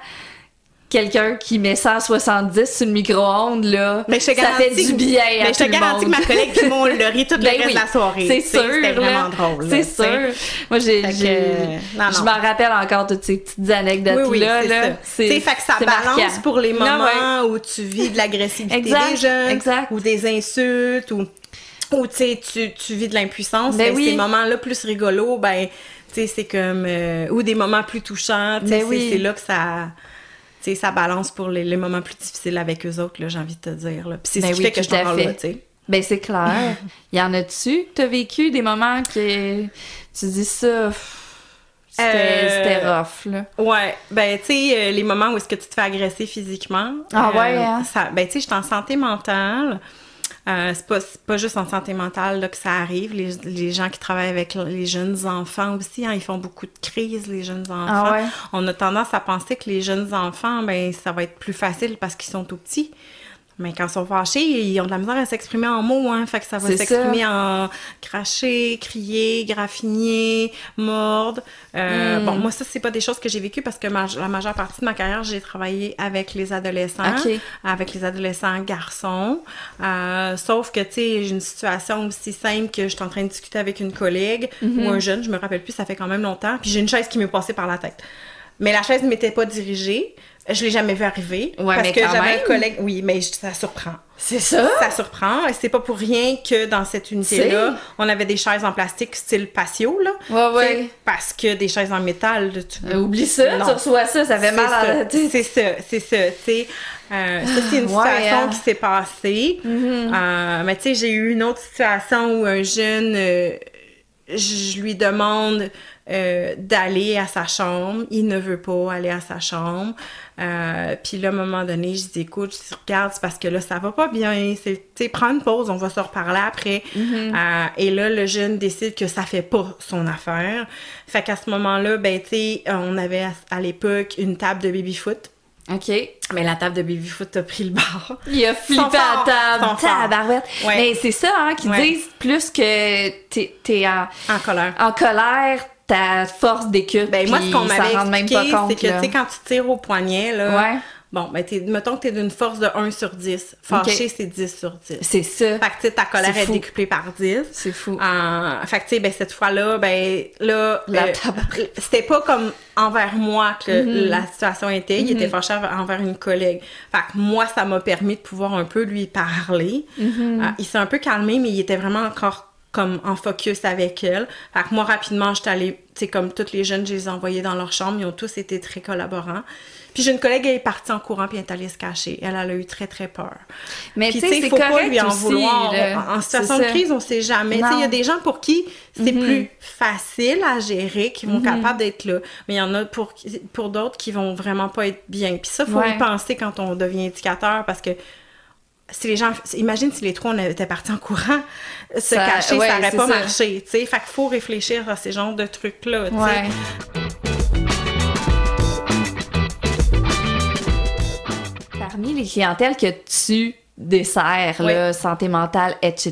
quelqu'un qui met 170 sur le micro-ondes, là, Mais ça fait du bien à Mais je te le garantis que ma collègue puis moi, on le rit tout le Ben reste oui, de la soirée. C'est sûr. C'était vraiment drôle. C'est sûr. Moi, j'ai, non, non. je m'en rappelle encore toutes ces petites Oui, oui, anecdotes-là. c'est là. ça. C'est, fait que ça balance marquant. pour les Non, moments ouais. où tu vis de l'agressivité Exact, des jeunes, exact. ou des insultes, ou, ou tu tu, vis de l'impuissance. Ben mais oui. ces moments-là plus rigolos, ben, tu sais, c'est comme... euh, ou des moments plus touchants, tu sais, Ben oui. c'est là que ça... Sais, ça balance pour les, les moments plus difficiles avec eux autres, là, j'ai envie de te dire. Là. Puis c'est Ben ce qui oui, fait que je t'en parle là, tu sais. Ben, c'est clair. Il y en a-tu? Que t'as vécu des moments que tu dis ça, c'était, Euh, c'était rough, là? Ouais, ben tu sais, euh, les moments où est-ce que tu te fais agresser physiquement. Ah euh, ouais, hein? ça, ben tu sais, je suis en santé mentale. Euh, c'est pas, pas juste en santé mentale là, que ça arrive. Les, les gens qui travaillent avec les jeunes enfants aussi, hein, ils font beaucoup de crises, les jeunes enfants. Ah ouais? On a tendance à penser que les jeunes enfants, ben ça va être plus facile parce qu'ils sont tout petits. Mais quand ils sont fâchés, ils ont de la misère à s'exprimer en mots, hein. Fait que ça va s'exprimer en cracher, crier, graffiner, mordre. Euh, Mm. Bon, moi, ça, c'est pas des choses que j'ai vécues parce que ma- la majeure partie de ma carrière, j'ai travaillé avec les adolescents, avec les adolescents garçons. Euh, sauf que, tu sais, j'ai une situation aussi simple que je suis en train de discuter avec une collègue Mm-hmm. ou un jeune, je me rappelle plus, ça fait quand même longtemps. Puis j'ai une chaise qui m'est passée par la tête. Mais la chaise ne m'était pas dirigée. Je l'ai jamais vu arriver. Ouais, parce mais que j'avais un collègue. Oui, mais ça surprend. C'est ça? Ça surprend. Et c'est pas pour rien que dans cette unité-là, on avait des chaises en plastique style patio, là. Ouais, ouais. Parce que des chaises en métal, tu Euh, oublie ça, Non. tu reçois ça, ça fait mal à ça, la tête. C'est ça, c'est ça, tu. Euh, ça, c'est une Ouais, situation hein. Mm-hmm. qui s'est passée. Euh, mais tu sais, j'ai eu une autre situation où un jeune, je lui demande euh, d'aller à sa chambre. Il ne veut pas aller à sa chambre. Euh, puis là, à un moment donné, je dis, écoute, je dis, regarde, c'est parce que là, ça va pas bien. C'est, prends une pause, on va se reparler après. Mm-hmm. Euh, et là, le jeune décide que ça fait pas son affaire. Fait qu'à ce moment-là, ben, tu sais, on avait à, à l'époque une table de baby-foot. OK. Mais la table de baby-foot a pris le bar. Il a flippé à table, forts. tabarouette. Ouais. Mais c'est ça, hein, qu'ils Ouais. disent plus que t'es, en, En colère. en colère, ta force d'écoute. Ben, moi, ce qu'on m'avait expliqué, c'est que, tu sais, quand tu tires au poignet, là, Ouais. bon, ben, t'es, mettons que t'es d'une force de 1 sur 10. Fâché, c'est 10 sur 10. C'est ça. Fait que, tu ta colère est fou. décuplée par 10. C'est fou. Euh, fait que, tu sais, ben, cette fois-là, ben, là, euh, c'était pas comme envers moi que Mm-hmm. la situation était. Il était fâché envers une collègue. Fait que moi, ça m'a permis de pouvoir un peu lui parler. Mm-hmm. Euh, il s'est un peu calmé, mais il était vraiment encore comme en focus avec elle. Fait que moi, rapidement, j'étais allée, tu sais, comme tous les jeunes, je les ai envoyés dans leur chambre. Ils ont tous été très collaborants. Puis j'ai une collègue, elle est partie en courant, puis elle est allée se cacher. Elle, elle a eu très, très peur. Mais tu sais, il c'est faut pas lui en aussi, vouloir. En- En situation de crise, on sait jamais. Tu sais, Il y a des gens pour qui c'est Mhm. plus facile à gérer, qui vont Mhm. capables d'être là. Mais il y en a pour, pour d'autres qui vont vraiment pas être bien. Puis ça, faut Ouais. y penser quand on devient éducateur parce que si les gens, imagine si les trois on était partis en courant, se Ça- cacher, ouais, ça aurait c'est pas ça. marché. Tu sais, fait qu'il faut réfléchir à ces genres de trucs-là. tu sais. Ouais. Parmi les clientèles que tu desserres, là, santé mentale, etc.,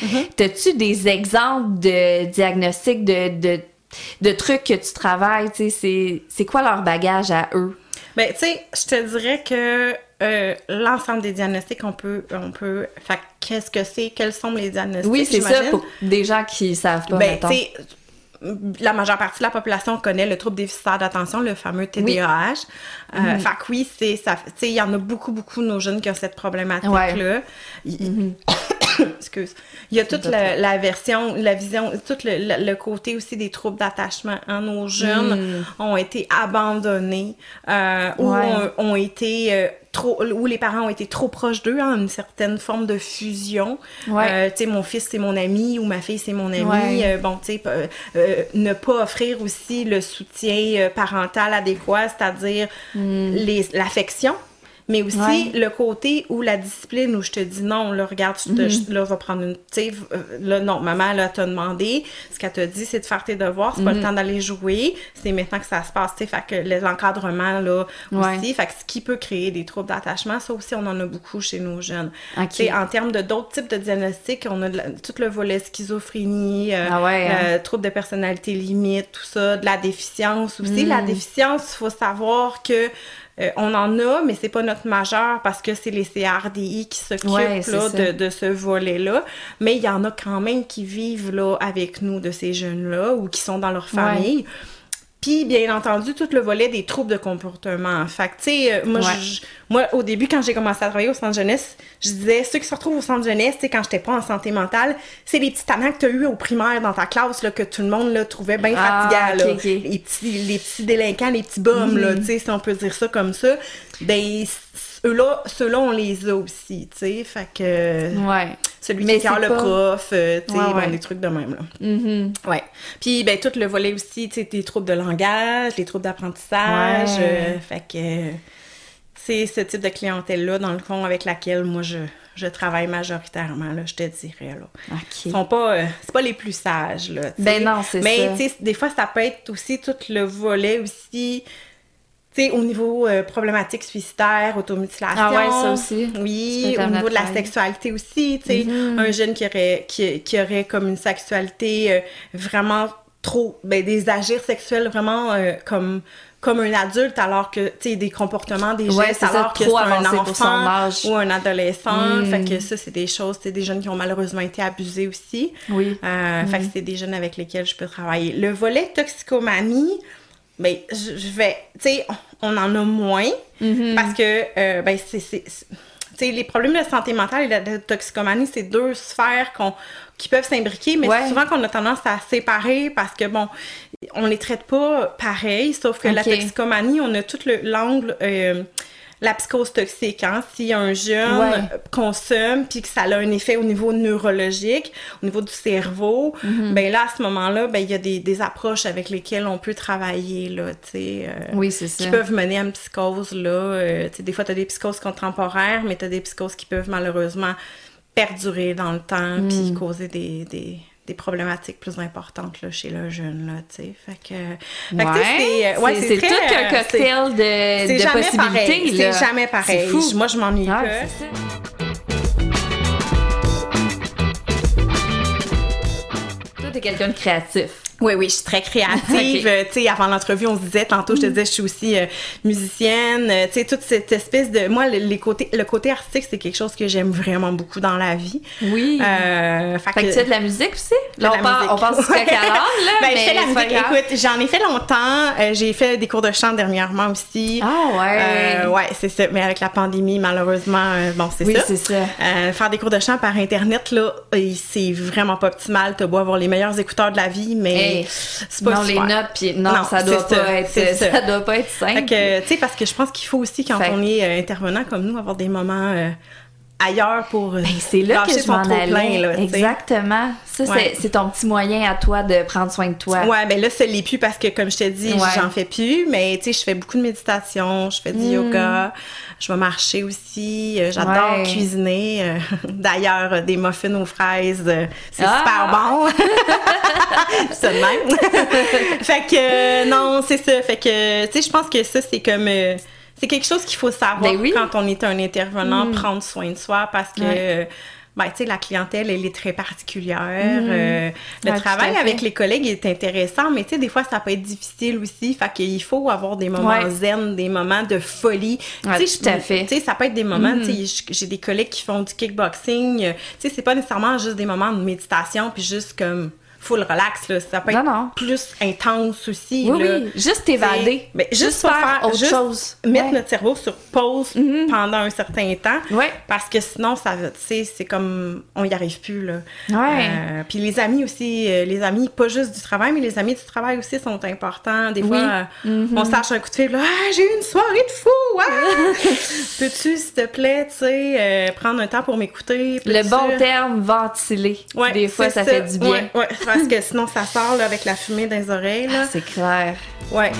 Mm-hmm. as-tu des exemples de diagnostics, de, de, de trucs que tu travailles? tu sais, C'est c'est quoi leur bagage à eux? Ben, tu sais, je te dirais que euh, l'ensemble des diagnostics, on peut, on peut. Fait que qu'est-ce que c'est? Quels sont les diagnostics? Oui, c'est ça pour des gens qui savent pas. Ben, la majeure partie de la population connaît le trouble déficitaire d'attention, le fameux TDAH. Euh, Mhm. Fait que oui, c'est ça. Tu sais, il y en a beaucoup, beaucoup de nos jeunes qui ont cette problématique-là. Il- Excuse. Il y a toute la, la version, la vision, tout le, le- le côté aussi des troubles d'attachement. hein. Nos jeunes ont été abandonnés euh, ou ont, ont été euh, trop, où les parents ont été trop proches d'eux, hein, une certaine forme de fusion. Ouais. Euh, tu sais, mon fils c'est mon ami ou ma fille c'est mon ami. Ouais. Euh, bon, tu sais, euh, ne pas offrir aussi le soutien parental adéquat, c'est-à-dire les- l'affection. Mais aussi. Ouais. le côté où la discipline, où je te dis non, là, regarde, je te, je- là, va prendre une. Tu sais, euh, là, non, maman, là, t'a demandé. Ce qu'elle t'a dit, c'est de faire tes devoirs, c'est pas Hmm. le temps d'aller jouer. C'est maintenant que ça se passe, tu sais. Fait que l'encadrement, là, Ouais. aussi. Fait que ce qui peut créer des troubles d'attachement, ça aussi, on en a beaucoup chez nos jeunes. Ok. Tu sais, en termes de d'autres types de diagnostics, on a de la- tout le volet schizophrénie, euh, Ah ouais, hein. euh, troubles de personnalité limite, tout ça, de la déficience aussi. La déficience, il faut savoir que euh, on en a, mais c'est pas notre majeur parce que c'est les CRDI qui s'occupent Ouais, de, de ce volet-là. Mais il y en a quand même qui vivent là avec nous de ces jeunes-là ou qui sont dans leur famille. Puis, bien entendu, tout le volet des troubles de comportement. Fait que, tu sais, euh, moi, Ouais. je- moi, au début, quand j'ai commencé à travailler au centre jeunesse, je disais, ceux qui se retrouvent au centre jeunesse, tu sais, quand j'étais pas en santé mentale, c'est les petits talents que tu as eu au primaire dans ta classe, là, que tout le monde, là, trouvait bien Ah, Mhm. ok. Les petits, les petits délinquants, les petits bums, là, tu sais, si on peut dire ça comme ça. Ben, eux-là, ceux-là, on les a aussi, tu sais. Fait que, Ouais. celui Mais qui c'est le pas- prof, euh, tu sais, Ouais, ouais. des trucs de même, là. Mhm. Ouais. Puis ben tout le volet aussi, tu sais, des troubles de langage, les troubles d'apprentissage, Ouais. euh, fait que c'est ce type de clientèle là dans le fond avec laquelle moi je, je travaille majoritairement là, je te dirais là. Ils OK. sont pas euh, c'est pas les plus sages là. Ben non, c'est Mais ça. tu sais des fois ça peut être aussi tout le volet aussi sais, au niveau euh, problématique suicidaire, automutilation. Ah ouais, ça aussi. Oui, au niveau de la sexualité aussi, tu sais, Mhm. un jeune qui aurait, qui, qui aurait comme une sexualité euh, vraiment trop, ben, des agirs sexuels vraiment euh, comme comme un adulte alors que tu sais des comportements des Ouais, gestes alors que c'est un enfant âge. ou un adolescent Mm. fait que ça c'est des choses c'est des jeunes qui ont malheureusement été abusés aussi Oui. euh, Fait que c'est des jeunes avec lesquels je peux travailler. Le volet toxicomanie, ben, je, je vais, tu sais, on en a moins Mm-hmm. parce que, euh, ben, c'est, c'est- c'est- tu sais, les problèmes de santé mentale et de la toxicomanie, c'est deux sphères qu'on, qui peuvent s'imbriquer, mais Ouais. c'est souvent qu'on a tendance à séparer parce que, bon, on les traite pas pareil, sauf que la toxicomanie, on a tout le- l'angle, euh, la psychose toxique, hein. Si un jeune Ouais. consomme puis que ça a un effet au niveau neurologique, au niveau du cerveau, Mhm. ben là, à ce moment-là, ben il y a des, des approches avec lesquelles on peut travailler, là, tu sais. euh, Oui, c'est ça. qui peuvent mener à une psychose, là. euh, tu sais, des fois, tu as des psychoses contemporaires, mais tu as des psychoses qui peuvent malheureusement perdurer dans le temps Mm. puis causer des, des, des problématiques plus importantes là, chez le jeune, là, tu sais. Fait que... ouais, c'est tout euh, un cocktail de, de possibilités. C'est jamais pareil. C'est fou. Moi, je m'ennuie Ah, pas. Toi, t'es quelqu'un de créatif. Oui, oui, je suis très créative. Euh, tu sais, avant l'entrevue, on se disait, tantôt, je te disais, je suis aussi euh, musicienne. Euh, tu sais, toute cette espèce de... Moi, le, les côtés, le côté artistique, c'est quelque chose que j'aime vraiment beaucoup dans la vie. Oui. Euh, fait que tu fais de la musique aussi? Là, on, parle, on du l'âne, là, Ben, mais je fais la musique. Écoute, j'en ai fait longtemps. J'ai fait des cours de chant dernièrement aussi. Ah ouais. Ouais, c'est ça. Mais avec la pandémie, malheureusement, bon, c'est oui, ça. c'est ça. Faire des cours de chant par internet là, c'est vraiment pas optimal. T'as beau avoir les meilleurs écouteurs de la vie, mais Hey, c'est pas non, super. les notes, puis non, Non, ça doit pas ça, être, ça. ça. doit pas être simple. Tu sais, parce que je pense qu'il faut aussi, quand Fait on est euh, intervenant comme nous, avoir des moments euh, ailleurs pour. euh, Ben, c'est là que je son m'en allais. là. Exactement. Ça, Ouais. c'est- ton petit moyen à toi de prendre soin de toi. Ouais, ben là, ça l'est plus parce que, comme je te dis, Ouais. j'en fais plus. Mais, tu sais, je fais beaucoup de méditation, je fais du Mm. yoga, je vais marcher aussi. euh, J'adore Ouais. cuisiner. euh, D'ailleurs, des muffins aux fraises, c'est Ah! super bon. c'est même. fait que, euh, non, c'est ça. Fait que, tu sais, je pense que ça, c'est comme... euh, c'est quelque chose qu'il faut savoir Ben oui. quand on est un intervenant, Mm. prendre soin de soi parce que... Ouais. euh, ben, tu sais, la clientèle, elle est très particulière. euh, le Ouais, travail avec les collègues est intéressant, mais tu sais, des fois, ça peut être difficile aussi. Fait qu'il faut avoir des moments Ouais. zen, des moments de folie. Ouais, Tu sais, tout à je- fait. Tu sais, ça peut être des moments, tu sais, j'ai des collègues qui font du kickboxing. euh, Tu sais, c'est pas nécessairement juste des moments de méditation, puis juste comme full relax, là. Ça peut Non, être non. plus intense aussi, Oui, là. oui. Juste t'évader. Ben, juste juste pas faire faire- autre juste chose. Mettre Ouais. notre cerveau sur pause Mhm. pendant un certain temps. Ouais. Parce que sinon, ça, va- tu sais, c'est comme, on y arrive plus, là. Ouais. Euh, puis les amis aussi, euh, les amis, pas juste du travail, mais les amis du travail aussi sont importants. Des Oui. fois, euh, Mhm. on se lâche un coup de fil, ah, j'ai eu une soirée de fou, ouais! Peux-tu, s'il te plaît, tu sais, prendre un temps pour m'écouter? Le bon terme, ventiler. Ouais, Des fois, c'est ça, fait du bien. Parce que sinon, ça sort là, avec la fumée dans les oreilles. Ah, c'est clair. Ouais.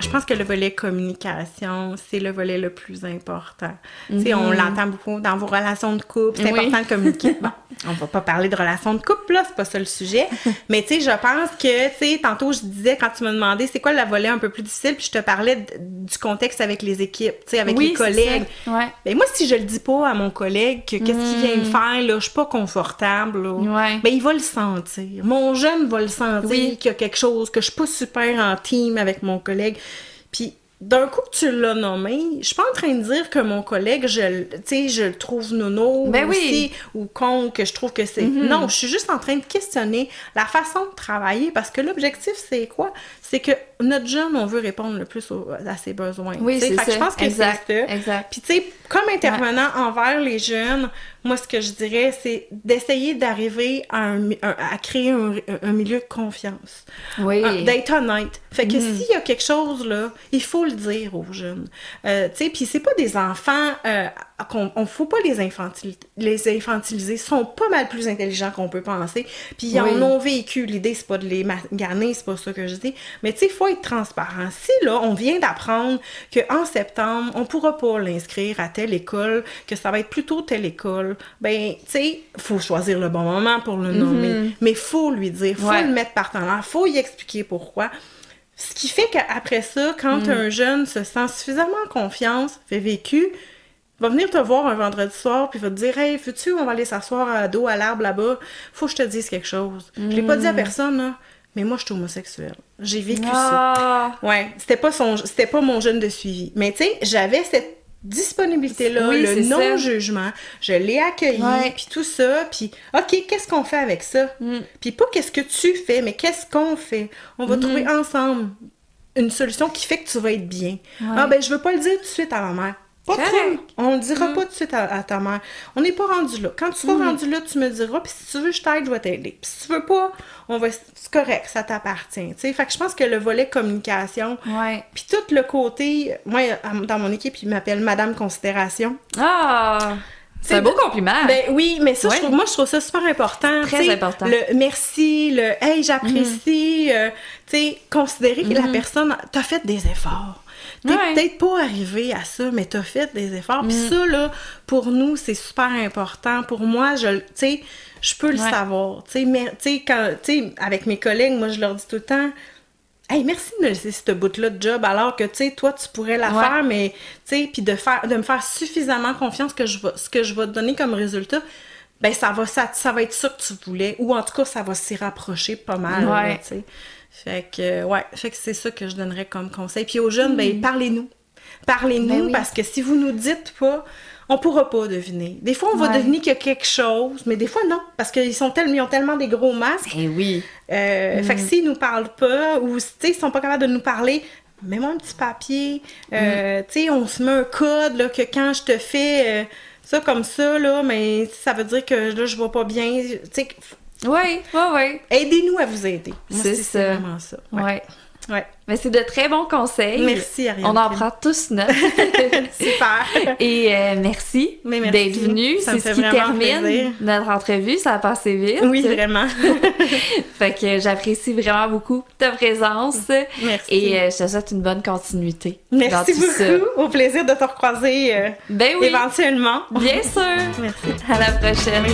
Je pense que le volet communication, c'est le volet le plus important. Sais, on l'entend beaucoup dans vos relations de couple, c'est. Oui. important de communiquer. Bon, on va pas parler de relations de couple, là, c'est pas ça le sujet. Mais tu sais, je pense que, tu sais, tantôt, je disais, quand tu m'as demandé c'est quoi le volet un peu plus difficile, puis je te parlais du contexte avec les équipes, tu sais, avec oui, les collègues. Ouais. Ben moi, si je le dis pas à mon collègue que qu'est-ce qu'il vient de Mm. faire, là, je suis pas confortable, là, Ouais. ben il va le sentir. Mon jeune va le sentir Oui. qu'il y a quelque chose, que je suis pas super en team avec mon collègue. Puis d'un coup que tu l'as nommé, je suis pas en train de dire que mon collègue, je, le- tu sais, je le trouve nono Ben ou oui. si, ou con, que je trouve que c'est... Mhm. Non, je suis juste en train de questionner la façon de travailler parce que l'objectif, c'est quoi? C'est que notre jeune, on veut répondre le plus au- à ses besoins. Oui, c'est Fait que ça. je pense que c'est exact. ça. Exact. Puis tu sais, comme intervenant envers les jeunes, moi ce que je dirais, c'est d'essayer d'arriver à, un créer un, un milieu de confiance. Oui. Euh, D'être honnête. Fait que Mhm. s'il y a quelque chose là, il faut le dire aux jeunes. Euh, tu sais, puis c'est pas des enfants euh, qu'on on faut pas les, infantili- les infantiliser. Ils sont pas mal plus intelligents qu'on peut penser. Puis ils Oui. en ont vécu. L'idée, c'est pas de les maganer, c'est pas ça que je dis. Mais tu sais, il faut être transparent. Si là, on vient d'apprendre qu'en septembre, on pourra pas l'inscrire à telle école, que ça va être plutôt telle école, ben, tu sais, faut choisir le bon moment pour le nommer. Mais faut lui dire, faut Ouais. le mettre par temps faut y expliquer pourquoi. Ce qui fait qu'après ça, quand un jeune se sent suffisamment en confiance, fait vécu, va venir te voir un vendredi soir puis va te dire Hey, veux-tu, on va aller s'asseoir à dos à l'arbre là-bas, faut que je te dise quelque chose. Je l'ai pas dit à personne, là, mais moi je suis homosexuelle. J'ai vécu ça. Ah! Ouais, c'était pas son c'était pas mon jeune de suivi. Mais tu sais, j'avais cette disponibilité là, Oui, le non-jugement, je l'ai accueilli puis tout ça, puis OK, qu'est-ce qu'on fait avec ça? Mm. Puis pas qu'est-ce que tu fais, mais qu'est-ce qu'on fait? On va trouver ensemble une solution qui fait que tu vas être bien. Ah ben je veux pas le dire tout de suite à ma mère. Pas trop. On le dira pas tout de suite à, à ta mère. On n'est pas rendu là. Quand tu seras rendu là, tu me diras. Puis si tu veux, je t'aide, je vais t'aider. Puis si tu veux pas, on va. C'est correct, ça t'appartient. Tu sais, fait que je pense que le volet communication, Ouais. puis tout le côté, moi dans mon équipe, ils m'appellent Madame Considération. Ah! C'est un beau compliment. Ben oui, mais ça, Ouais. je trouve, moi, je trouve ça super important. Très important. Le merci, le hey, j'apprécie, euh, tu sais, considérer que la personne, t'as fait des efforts. T'es Ouais. peut-être pas arrivé à ça, mais t'as fait des efforts. Puis ça, là, pour nous, c'est super important. Pour moi, je, le- tu sais, je peux le Ouais. savoir. Tu sais, mais, tu sais, quand, tu sais, avec mes collègues, moi, je leur dis tout le temps, Hey, merci de me laisser ce bout-là de job alors que, tu sais, toi, tu pourrais la Ouais. faire, mais, tu sais, puis de faire, de me faire suffisamment confiance que je vais, ce que je vais te donner comme résultat, ben, ça va, ça, ça va être ça que tu voulais, ou en tout cas, ça va s'y rapprocher pas mal, Ouais. Fait que, euh, ouais, fait que c'est ça que je donnerais comme conseil. Puis aux jeunes, ben, parlez-nous. Parlez-nous, Hmm. Ben oui. parce que si vous nous dites pas, on pourra pas deviner. Des fois, on va Ouais. deviner qu'il y a quelque chose, mais des fois, non, parce qu'ils sont tellement, ils ont tellement des gros masques Eh oui. euh, Fait que s'ils nous parlent pas ou tu sais, ils sont pas capables de nous parler, mets-moi un petit papier. Euh, Tu sais, on se met un code là, que quand je te fais euh, ça comme ça, là, mais ça veut dire que là, je vais pas bien. Tu sais, Oui, oui, oui. aidez-nous à vous aider. C'est ça. vraiment ça. Ouais. Ouais. Ouais. Mais c'est de très bons conseils. Merci, Ariane. On en prend tous note. Super. Et euh, merci, d'être venu. C'est ce qui termine plaisir. notre entrevue. Ça a passé vite. oui, vraiment. Fait que j'apprécie vraiment beaucoup ta présence. Merci. Et euh, je te souhaite une bonne continuité. Merci beaucoup. ça. Au plaisir de te recroiser euh, Ben oui, éventuellement. bien sûr. Merci. À la prochaine.